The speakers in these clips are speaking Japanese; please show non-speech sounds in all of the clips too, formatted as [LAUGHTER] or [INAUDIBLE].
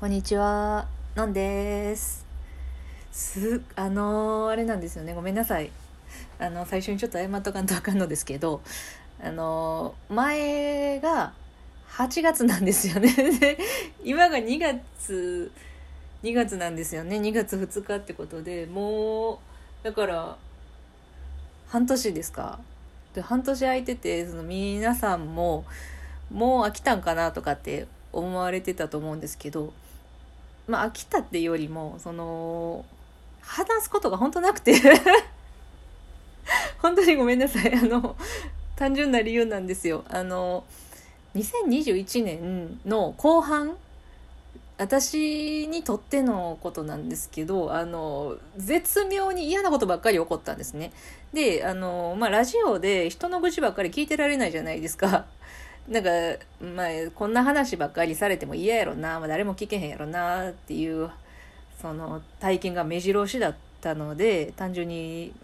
こんにちはのんですすあのーあれなんですよねごめんなさいあの最初にちょっと謝っとかんとあかんのですけどあのー前が8月なんですよねで今が2月2月なんですよね2月2日ってことでもうだから半年ですかで半年空いててその皆さんももう飽きたんかなとかって思われてたと思うんですけどまあ飽きたっていうよりもその話すことが本当なくて [LAUGHS] 本当にごめんなさい。あの単純な理由なんですよ。あの2021年の後半私にとってのことなんですけどあの絶妙に嫌なことばっかり起こったんですね。であの、まあ、ラジオで人の愚痴ばっかり聞いてられないじゃないですか。[LAUGHS] なんか、まあ、こんな話ばっかりされても嫌やろな、まあ、誰も聞けへんやろなっていうその体験が目白押しだったので単純に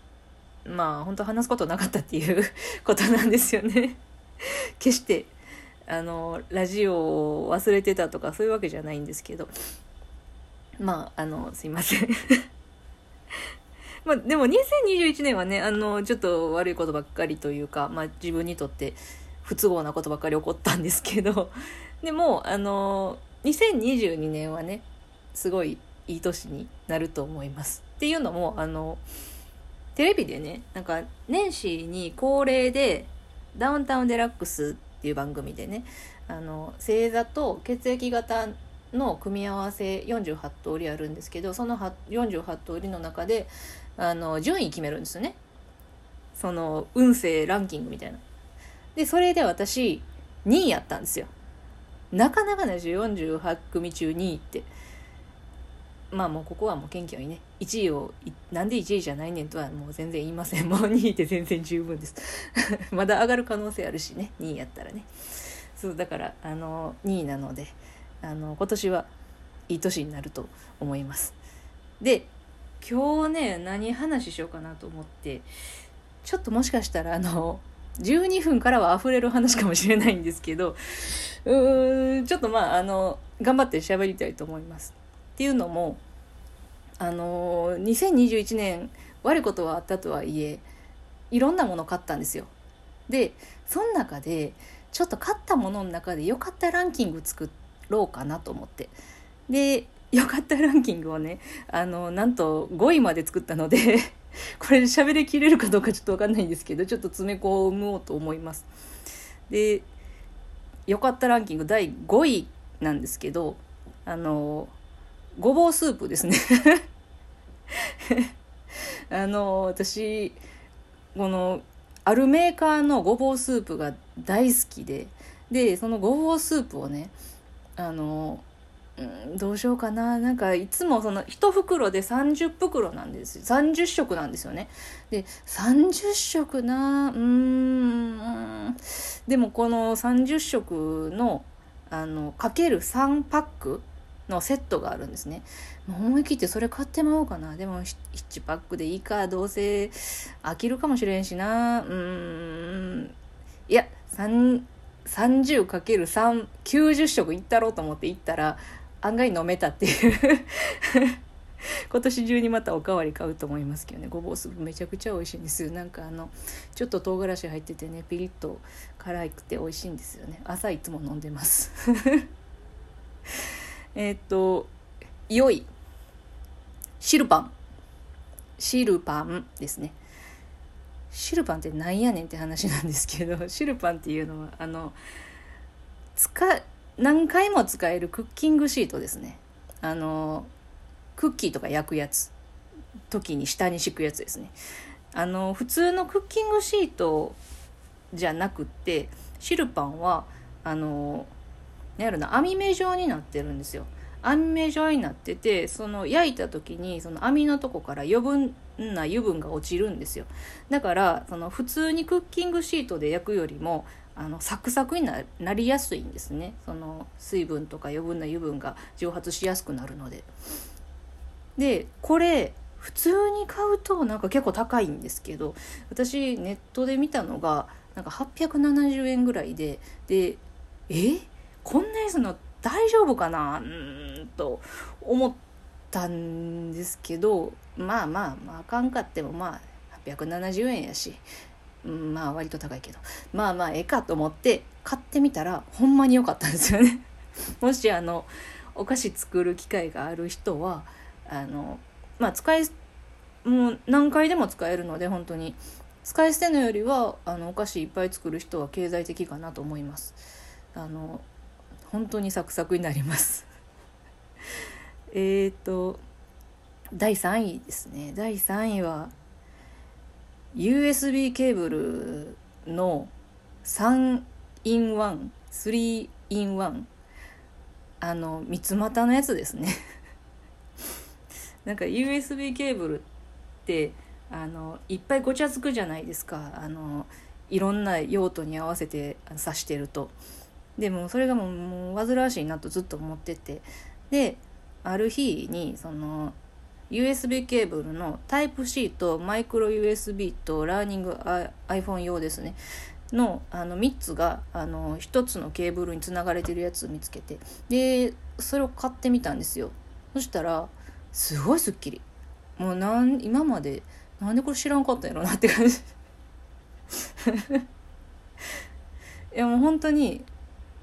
まあ本当話すことなかったっていう [LAUGHS] ことなんですよね。[LAUGHS] 決してあのラジオを忘れてたとかそういうわけじゃないんですけど。まああのすいません。[LAUGHS] まあでも2021年はねあのちょっと悪いことばっかりというか、まあ、自分にとって不都合なことばっかり起こったんですけど。[LAUGHS] でもあの2022年はねすごいいい年になると思います。っていうのもあのテレビでねなんか年始に恒例で「ダウンタウンデラックス」っていう番組でねあの星座と血液型の組み合わせ48通りあるんですけどその48通りの中であの順位決めるんですよね。その運勢ランキングみたいな。でそれで私2位やったんですよ。なかなかないですよ48組中2位って。まあもうここはもう謙虚にね1位をいなんで1位じゃないねんとはもう全然言いません。[LAUGHS] もう2位って全然十分です。[LAUGHS] まだ上がる可能性あるしね。2位やったらね。そうだからあの2位なのであの今年はいい年になると思います。で今日ね何話しようかなと思ってちょっともしかしたらあの12分からは溢れる話かもしれないんですけどうーんちょっとまああの頑張って喋りたいと思います。っていうのもあの2021年悪いことはあったとはいえいろんなもの買ったんですよ。でその中でちょっと買ったものの中で良かったランキング作ろうかなと思って。で良かったランキングをねあのなんと5位まで作ったので [LAUGHS] これで喋りきれるかどうかちょっと分かんないんですけどちょっと詰め込もうと思います。で良かったランキング第5位なんですけどあのごぼうスープですね。[LAUGHS] あの私このあるメーカーのごぼうスープが大好きででそのごぼうスープをねあのうんどうしようかな。なんかいつもその1袋で30袋なんです30食なんですよね。で30食なうんでもこの30食のあのかける3パックのセットがあるんですね。もう思い切ってそれ買ってまおうかな。でも1パックでいいかどうせ飽きるかもしれんしな。うーん。いや 30×390 食いったろうと思って行ったら案外飲めたっていう。[LAUGHS] 今年中にまたおかわり買うと思いますけどね。ごぼうスープめちゃくちゃ美味しいんですよ。なんかあのちょっと唐辛子入っててねピリッと辛くて美味しいんですよね。朝いつも飲んでます。[LAUGHS] えっと良い。シルパン。シルパンですね。シルパンってなんやねんって話なんですけど [LAUGHS] シルパンっていうのはあの使何回も使えるクッキングシートですね。あのクッキーとか焼くやつ。時に下に敷くやつですね。あの普通のクッキングシートじゃなくってシルパンはあのなんやろな網目状になってるんですよ。網目状になっててその焼いた時にその網のとこから余分な油分が落ちるんですよ。だからその普通にクッキングシートで焼くよりもあのサクサクになりやすいんですね。その水分とか余分な油分が蒸発しやすくなるので。でこれ普通に買うとなんか結構高いんですけど私ネットで見たのがなんか870円ぐらいででえ？こんな安いの大丈夫かな？うんと思ったんですけどまあまあまああかんかってもまあ870円やし、うん、まあ割と高いけど。まあまあええかと思って買ってみたらほんまに良かったんですよね。[LAUGHS] もしあのお菓子作る機会がある人はあのまあ使いもう何回でも使えるので本当に。使い捨てのよりはあのお菓子いっぱい作る人は経済的かなと思います。あの本当にサクサクになります。[LAUGHS] えっと第3位ですね。第3位は USB ケーブルの3 in 1 3 in 1あの三つ股のやつですね。[LAUGHS] なんか USB ケーブルってあのいっぱいごちゃつくじゃないですか。あのいろんな用途に合わせて挿してると。でもそれがもうもう煩わしいなとずっと思ってて。である日にその USB ケーブルのタイプ C とマイクロ USB とラーニング iPhone 用ですね。のあの3つがあの1つのケーブルにつながれてるやつ見つけて。でそれを買ってみたんですよ。そしたらすごいすっきりもうなん今までなんでこれ知らんかったんやろなって感じ。[LAUGHS] いやもう本当に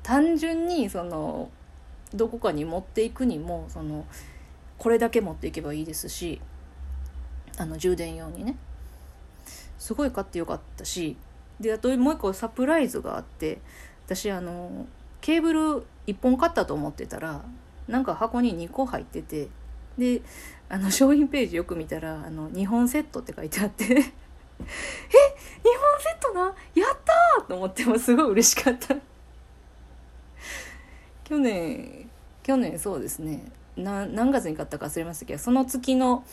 単純にそのどこかに持っていくにもそのこれだけ持っていけばいいですしあの充電用にね。すごい買ってよかったしであともう一個サプライズがあって私あのケーブル1本買ったと思ってたらなんか箱に2個入っててであの商品ページよく見たら「あの2本セット」って書いてあってえ2本セットなやったーと思ってもすごい嬉しかった。去年去年そうですね。何月に買ったか忘れましたけどその月の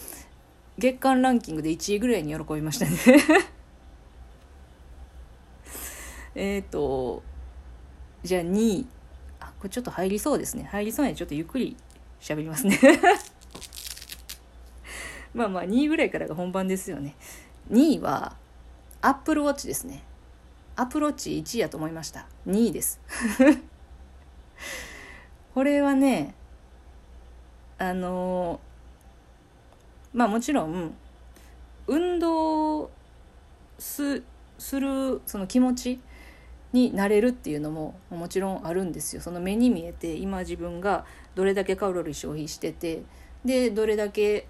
月間ランキングで1位ぐらいに喜びましたね。[LAUGHS] えっとじゃあ2位。あこれちょっと入りそうですね。入りそうなんでちょっとゆっくり喋りますね。[LAUGHS] まあまあ2位ぐらいからが本番ですよね。2位はアップルウォッチですね。アプローチ1位やと思いました。2位です。これはねあのまあもちろん運動するその気持ちになれるっていうのももちろんあるんですよ。その目に見えて今自分がどれだけカロリー消費しててでどれだけ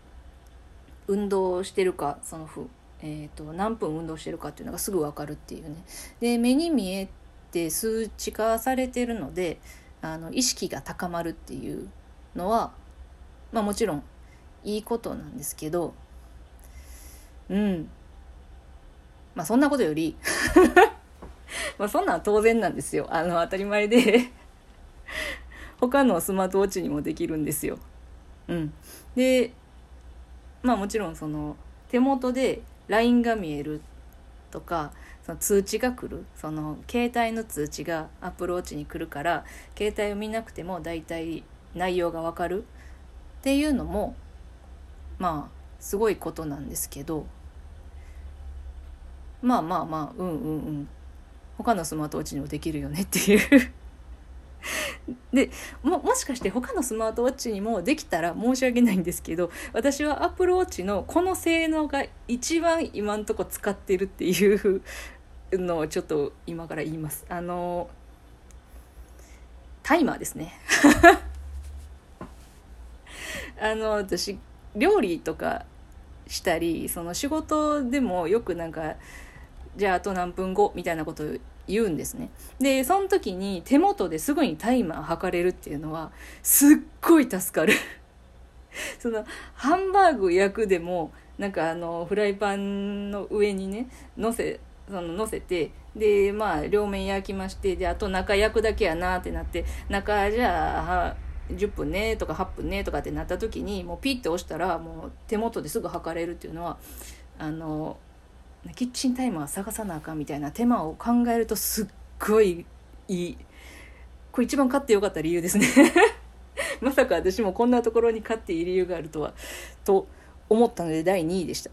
運動してるかそのふ、えーと、何分運動してるかっていうのがすぐ分かるっていうね。で目に見えて数値化されてるのであの意識が高まるっていうのはまあもちろんいいことなんですけどうん。まあそんなことより [LAUGHS] まあそんなん当然なんですよ。あの当たり前で。[LAUGHS] 他のスマートウォッチにもできるんですよ。うん、でまあもちろんその手元で LINE が見えるとかその通知が来る。その携帯の通知がアプローチに来るから携帯を見なくても大体内容がわかる。っていうのもまあすごいことなんですけど。まあまあまあうんうんうん。他のスマートウォッチにもできるよねっていう。[LAUGHS] でももしかして他のスマートウォッチにもできたら申し訳ないんですけど私はアップルウォッチのこの性能が一番今んとこ使ってるっていうのをちょっと今から言います。あのタイマーですね。[LAUGHS] あの私料理とかしたりその仕事でもよくなんかじゃああと何分後みたいなこと言うんですね。で、その時に手元ですぐにタイマー測れるっていうのは、すっごい助かる [LAUGHS] その、ハンバーグ焼くでも、なんかあの、フライパンの上にね、乗せ、その乗せて、で、まあ、両面焼きまして、で、あと中焼くだけやなってなって、中じゃあ、10分ねとか8分ねとかってなった時にもうピッて押したらもう手元ですぐ測れるっていうのはあのキッチンタイマー探さなあかんみたいな手間を考えるとすっごいいい。これ一番買ってよかった理由ですね。[LAUGHS] まさか私もこんなところに買っていい理由があるとはと思ったので第2位でした。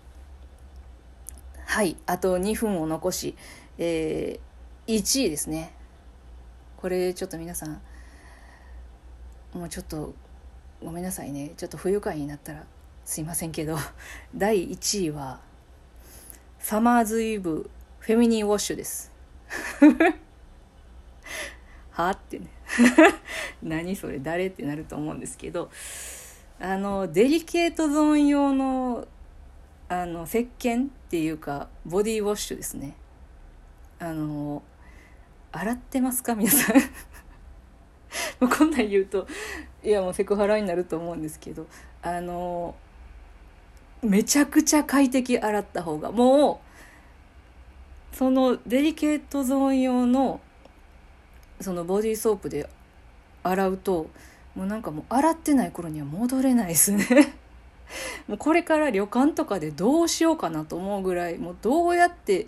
はい。あと2分を残し、え1位ですね。これちょっと皆さんもうちょっとごめんなさいね。ちょっと不愉快になったらすいませんけど [LAUGHS] 第1位はサマーズイブフェミニンウォッシュです。[LAUGHS] はってね。[LAUGHS] 何それ誰ってなると思うんですけど。あのデリケートゾーン用のあの石鹸っていうかボディウォッシュですね。あの洗ってますか？皆さん。[LAUGHS] もうこんなん言うといやもうセクハラになると思うんですけど。あのめちゃくちゃ快適洗った方がもうそのデリケートゾーン用のそのボディーソープで洗うともうなんかもう洗ってない頃には戻れないですね。[LAUGHS] もうこれから旅館とかでどうしようかなと思うぐらいもうどうやって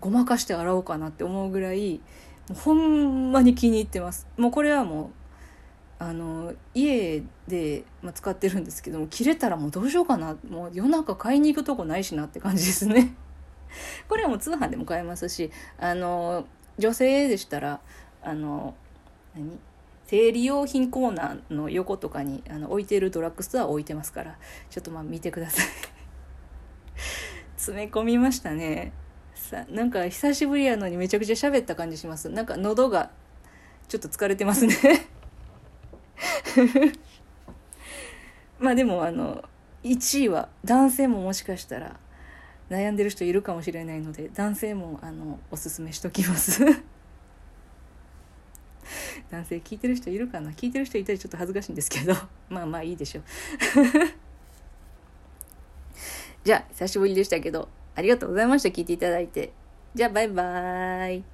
ごまかして洗おうかなって思うぐらいもうほんまに気に入ってます。もうこれはもうあの家で、まあ、使ってるんですけども切れたらもうどうしようかな。もう夜中買いに行くとこないしなって感じですね。[LAUGHS] これはもう通販でも買えますしあの女性でしたらあの何？生理用品コーナーの横とかにあの置いてるドラッグストア置いてますからちょっとまあ見てください。[LAUGHS] 詰め込みましたね。さなんか久しぶりやのにめちゃくちゃ喋った感じします。なんか喉がちょっと疲れてますね。[LAUGHS] まあでもあの1位は男性ももしかしたら悩んでる人いるかもしれないので男性もあのおすすめしときます。[LAUGHS] 男性聞いてる人いるかな？聞いてる人いたらちょっと恥ずかしいんですけど。[LAUGHS] まあまあいいでしょう。じゃあ久しぶりでしたけどありがとうございました。聞いていただいて。じゃあバイバーイ。